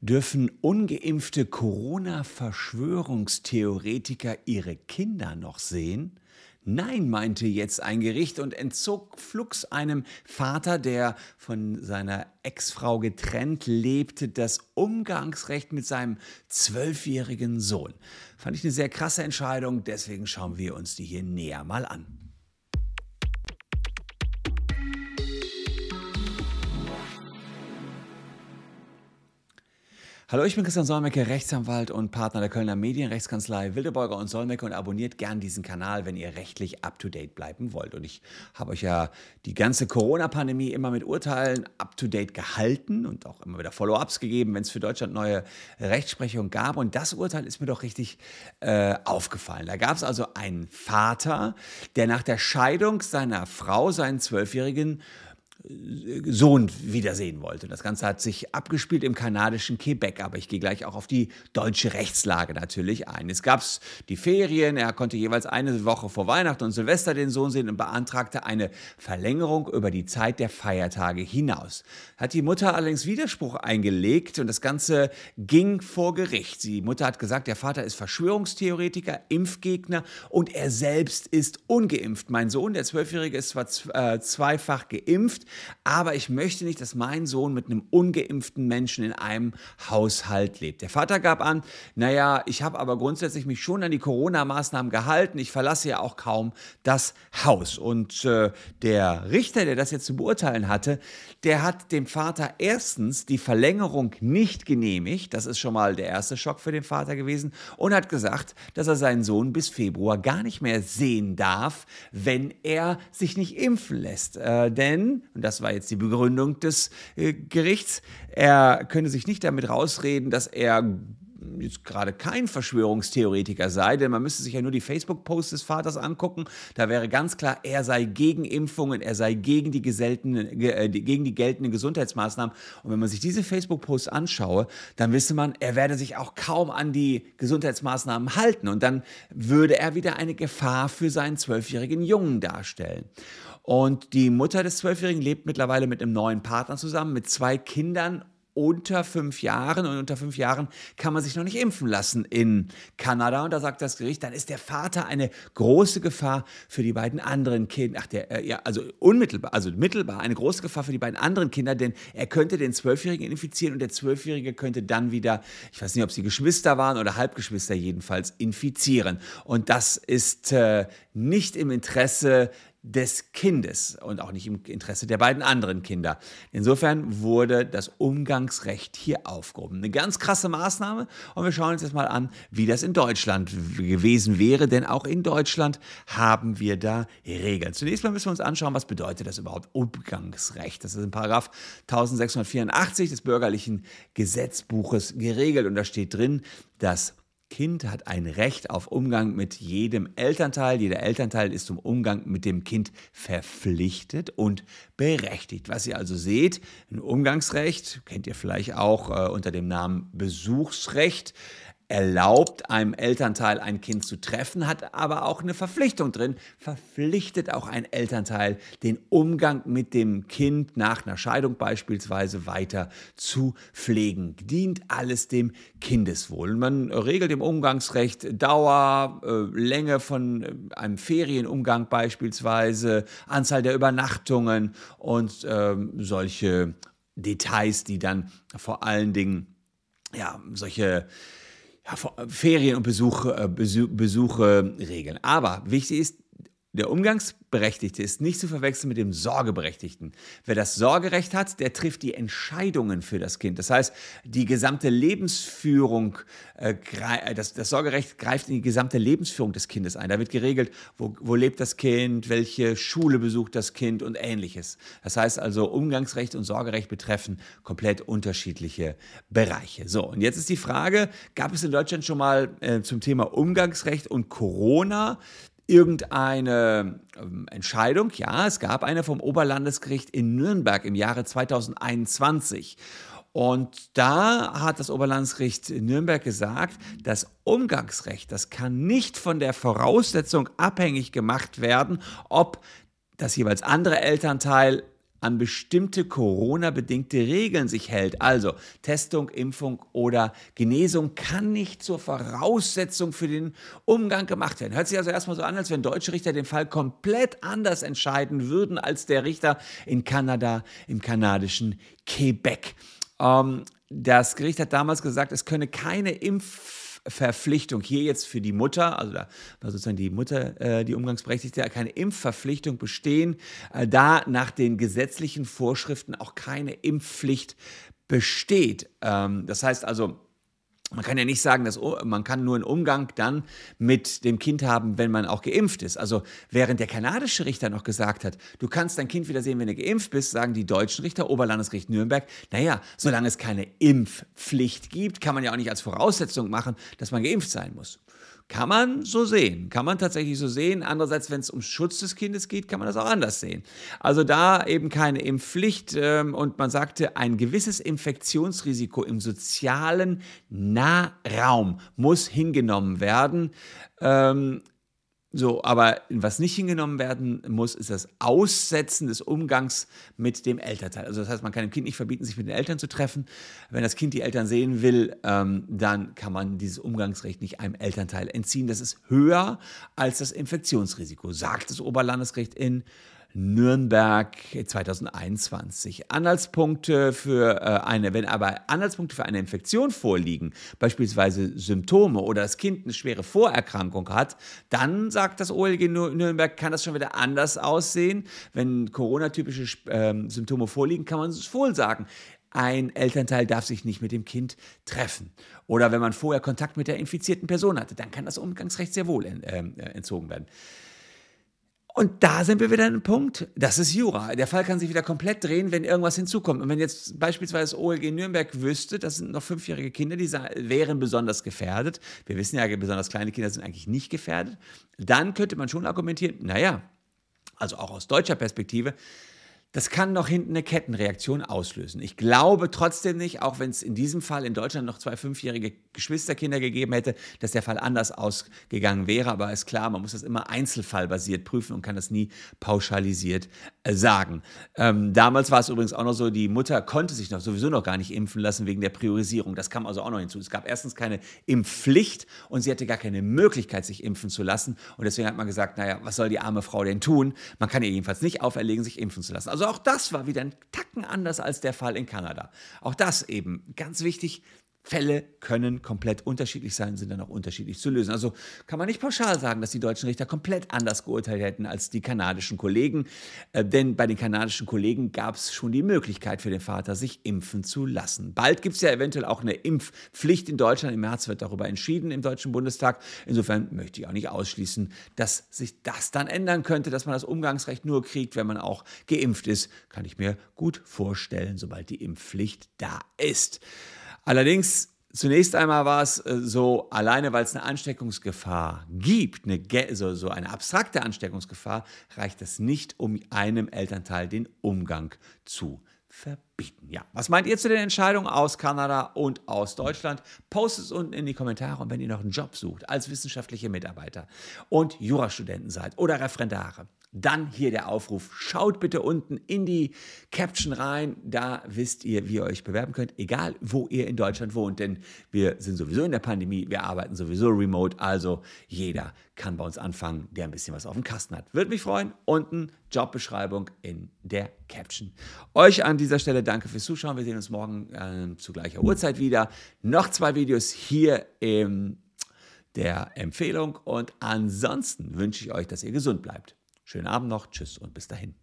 Dürfen ungeimpfte Corona-Verschwörungstheoretiker ihre Kinder noch sehen? Nein, meinte jetzt ein Gericht und entzog flugs einem Vater, der von seiner Ex-Frau getrennt lebte, das Umgangsrecht mit seinem zwölfjährigen Sohn. Fand ich eine sehr krasse Entscheidung, deswegen schauen wir uns die hier näher mal an. Hallo, ich bin Christian Solmecke, Rechtsanwalt und Partner der Kölner Medienrechtskanzlei Wildeborger und Solmecke und abonniert gern diesen Kanal, wenn ihr rechtlich up-to-date bleiben wollt. Und ich habe euch ja die ganze Corona-Pandemie immer mit Urteilen up-to-date gehalten und auch immer wieder Follow-ups gegeben, wenn es für Deutschland neue Rechtsprechung gab. Und das Urteil ist mir doch richtig äh, aufgefallen. Da gab es also einen Vater, der nach der Scheidung seiner Frau seinen zwölfjährigen Sohn wiedersehen wollte. Das Ganze hat sich abgespielt im kanadischen Quebec, aber ich gehe gleich auch auf die deutsche Rechtslage natürlich ein. Es gab die Ferien, er konnte jeweils eine Woche vor Weihnachten und Silvester den Sohn sehen und beantragte eine Verlängerung über die Zeit der Feiertage hinaus. Hat die Mutter allerdings Widerspruch eingelegt und das Ganze ging vor Gericht. Die Mutter hat gesagt, der Vater ist Verschwörungstheoretiker, Impfgegner und er selbst ist ungeimpft. Mein Sohn, der Zwölfjährige, ist zwar äh, zweifach geimpft, aber ich möchte nicht, dass mein Sohn mit einem ungeimpften Menschen in einem Haushalt lebt. Der Vater gab an, naja, ich habe aber grundsätzlich mich schon an die Corona-Maßnahmen gehalten. Ich verlasse ja auch kaum das Haus. Und äh, der Richter, der das jetzt zu beurteilen hatte, der hat dem Vater erstens die Verlängerung nicht genehmigt. Das ist schon mal der erste Schock für den Vater gewesen. Und hat gesagt, dass er seinen Sohn bis Februar gar nicht mehr sehen darf, wenn er sich nicht impfen lässt. Äh, denn, und das war jetzt die Begründung des äh, Gerichts, er könne sich nicht damit rausreden, dass er jetzt gerade kein Verschwörungstheoretiker sei, denn man müsste sich ja nur die Facebook-Posts des Vaters angucken. Da wäre ganz klar, er sei gegen Impfungen, er sei gegen die, äh, gegen die geltenden Gesundheitsmaßnahmen. Und wenn man sich diese Facebook-Posts anschaue, dann wisse man, er werde sich auch kaum an die Gesundheitsmaßnahmen halten. Und dann würde er wieder eine Gefahr für seinen zwölfjährigen Jungen darstellen. Und die Mutter des Zwölfjährigen lebt mittlerweile mit einem neuen Partner zusammen, mit zwei Kindern unter fünf Jahren und unter fünf Jahren kann man sich noch nicht impfen lassen in Kanada. Und da sagt das Gericht, dann ist der Vater eine große Gefahr für die beiden anderen Kinder. Ach, der, äh, ja, also unmittelbar, also mittelbar eine große Gefahr für die beiden anderen Kinder, denn er könnte den Zwölfjährigen infizieren und der Zwölfjährige könnte dann wieder, ich weiß nicht, ob sie Geschwister waren oder Halbgeschwister jedenfalls, infizieren. Und das ist äh, nicht im Interesse des Kindes und auch nicht im Interesse der beiden anderen Kinder. Insofern wurde das Umgangsrecht hier aufgehoben. Eine ganz krasse Maßnahme und wir schauen uns jetzt mal an, wie das in Deutschland gewesen wäre, denn auch in Deutschland haben wir da Regeln. Zunächst mal müssen wir uns anschauen, was bedeutet das überhaupt Umgangsrecht. Das ist in Paragraph 1684 des bürgerlichen Gesetzbuches geregelt und da steht drin, dass Kind hat ein Recht auf Umgang mit jedem Elternteil. Jeder Elternteil ist zum Umgang mit dem Kind verpflichtet und berechtigt. Was ihr also seht, ein Umgangsrecht, kennt ihr vielleicht auch äh, unter dem Namen Besuchsrecht, erlaubt einem Elternteil ein Kind zu treffen, hat aber auch eine Verpflichtung drin, verpflichtet auch ein Elternteil, den Umgang mit dem Kind nach einer Scheidung beispielsweise weiter zu pflegen. Dient alles dem Kindeswohl. Man regelt im Umgangsrecht Dauer, äh, Länge von äh, einem Ferienumgang beispielsweise, Anzahl der Übernachtungen und äh, solche Details, die dann vor allen Dingen ja, solche Ferien und Besuche, äh, Besuche regeln. Aber wichtig ist, der Umgangsberechtigte ist nicht zu verwechseln mit dem Sorgeberechtigten. Wer das Sorgerecht hat, der trifft die Entscheidungen für das Kind. Das heißt, die gesamte Lebensführung, äh, äh, das, das, Sorgerecht greift in die gesamte Lebensführung des Kindes ein. Da wird geregelt, wo, wo lebt das Kind, welche Schule besucht das Kind und ähnliches. Das heißt also, Umgangsrecht und Sorgerecht betreffen komplett unterschiedliche Bereiche. So, und jetzt ist die Frage, gab es in Deutschland schon mal äh, zum Thema Umgangsrecht und Corona irgendeine ähm, Entscheidung. Ja, es gab eine vom Oberlandesgericht in Nürnberg im Jahre 2021. Und da hat das Oberlandesgericht Nürnberg gesagt, das Umgangsrecht, das kann nicht von der Voraussetzung abhängig gemacht werden, ob das jeweils andere Elternteil an bestimmte Corona-bedingte Regeln sich hält. Also Testung, Impfung oder Genesung kann nicht zur Voraussetzung für den Umgang gemacht werden. Hört sich also erstmal so an, als wenn deutsche Richter den Fall komplett anders entscheiden würden als der Richter in Kanada, im kanadischen Quebec. Ähm, das Gericht hat damals gesagt, es könne keine Impf Verpflichtung hier jetzt für die Mutter, also da war sozusagen die Mutter äh, die Umgangsberechtigte, keine Impfverpflichtung bestehen, äh, da nach den gesetzlichen Vorschriften auch keine Impfpflicht besteht. Ähm, das heißt also, man kann ja nicht sagen, dass man kann nur einen Umgang dann mit dem Kind haben, wenn man auch geimpft ist. Also während der kanadische Richter noch gesagt hat, du kannst dein Kind wieder sehen, wenn du geimpft bist, sagen die deutschen Richter, Oberlandesgericht Nürnberg, naja, solange es keine Impfpflicht gibt, kann man ja auch nicht als Voraussetzung machen, dass man geimpft sein muss. Kann man so sehen, kann man tatsächlich so sehen. Andererseits, wenn es um Schutz des Kindes geht, kann man das auch anders sehen. Also da eben keine Impfpflicht ähm, und man sagte, ein gewisses Infektionsrisiko im sozialen Nahraum muss hingenommen werden. Ähm, so, aber was nicht hingenommen werden muss, ist das Aussetzen des Umgangs mit dem Elternteil. Also das heißt, man kann dem Kind nicht verbieten, sich mit den Eltern zu treffen. Wenn das Kind die Eltern sehen will, ähm, dann kann man dieses Umgangsrecht nicht einem Elternteil entziehen. Das ist höher als das Infektionsrisiko, sagt das Oberlandesgericht in Nürnberg 2021. Anhaltspunkte für äh, eine, wenn aber Anhaltspunkte für eine Infektion vorliegen, beispielsweise Symptome oder das Kind eine schwere Vorerkrankung hat, dann sagt das OLG Nürnberg, kann das schon wieder anders aussehen. Wenn Corona-typische äh, Symptome vorliegen, kann man es wohl sagen ein Elternteil darf sich nicht mit dem Kind treffen. Oder wenn man vorher Kontakt mit der infizierten Person hatte, dann kann das Umgangsrecht sehr wohl äh, entzogen werden. Und da sind wir wieder an einem Punkt, das ist Jura. Der Fall kann sich wieder komplett drehen, wenn irgendwas hinzukommt. Und wenn jetzt beispielsweise OLG Nürnberg wüsste, das sind noch fünfjährige Kinder, die wären besonders gefährdet, wir wissen ja, besonders kleine Kinder sind eigentlich nicht gefährdet, dann könnte man schon argumentieren, naja, also auch aus deutscher Perspektive, das kann noch hinten eine Kettenreaktion auslösen. Ich glaube trotzdem nicht, auch wenn es in diesem Fall in Deutschland noch zwei fünfjährige Geschwisterkinder gegeben hätte, dass der Fall anders ausgegangen wäre. Aber ist klar, man muss das immer einzelfallbasiert prüfen und kann das nie pauschalisiert äh, sagen. Ähm, damals war es übrigens auch noch so, die Mutter konnte sich noch sowieso noch gar nicht impfen lassen wegen der Priorisierung. Das kam also auch noch hinzu. Es gab erstens keine Impfpflicht und sie hatte gar keine Möglichkeit, sich impfen zu lassen. Und deswegen hat man gesagt, naja, was soll die arme Frau denn tun? Man kann ihr jedenfalls nicht auferlegen, sich impfen zu lassen. Also auch das war wieder ein Tacken anders als der Fall in Kanada. Auch das eben ganz wichtig. Fälle können komplett unterschiedlich sein, sind dann auch unterschiedlich zu lösen. Also kann man nicht pauschal sagen, dass die deutschen Richter komplett anders geurteilt hätten als die kanadischen Kollegen. Äh, denn bei den kanadischen Kollegen gab es schon die Möglichkeit für den Vater, sich impfen zu lassen. Bald gibt es ja eventuell auch eine Impfpflicht in Deutschland. Im März wird darüber entschieden im Deutschen Bundestag. Insofern möchte ich auch nicht ausschließen, dass sich das dann ändern könnte, dass man das Umgangsrecht nur kriegt, wenn man auch geimpft ist. Kann ich mir gut vorstellen, sobald die Impfpflicht da ist. Allerdings Zunächst einmal war es äh, so, alleine weil es eine Ansteckungsgefahr gibt, eine, so, so eine abstrakte Ansteckungsgefahr, reicht es nicht, um einem Elternteil den Umgang zu verbieten. Ja, was meint ihr zu den Entscheidungen aus Kanada und aus Deutschland? Postet es unten in die Kommentare und wenn ihr noch einen Job sucht als wissenschaftliche Mitarbeiter und Jurastudenten seid oder Referendare dann hier der Aufruf. Schaut bitte unten in die Caption rein. Da wisst ihr, wie ihr euch bewerben könnt, egal wo ihr in Deutschland wohnt. Denn wir sind sowieso in der Pandemie, wir arbeiten sowieso remote. Also jeder kann bei uns anfangen, der ein bisschen was auf dem Kasten hat. Würde mich freuen. Unten Jobbeschreibung in der Caption. Euch an dieser Stelle danke fürs Zuschauen. Wir sehen uns morgen äh, zu gleicher Uhrzeit wieder. Noch zwei Videos hier im der Empfehlung und ansonsten wünsche ich euch, dass ihr gesund bleibt. Schönen Abend noch, tschüss und bis dahin.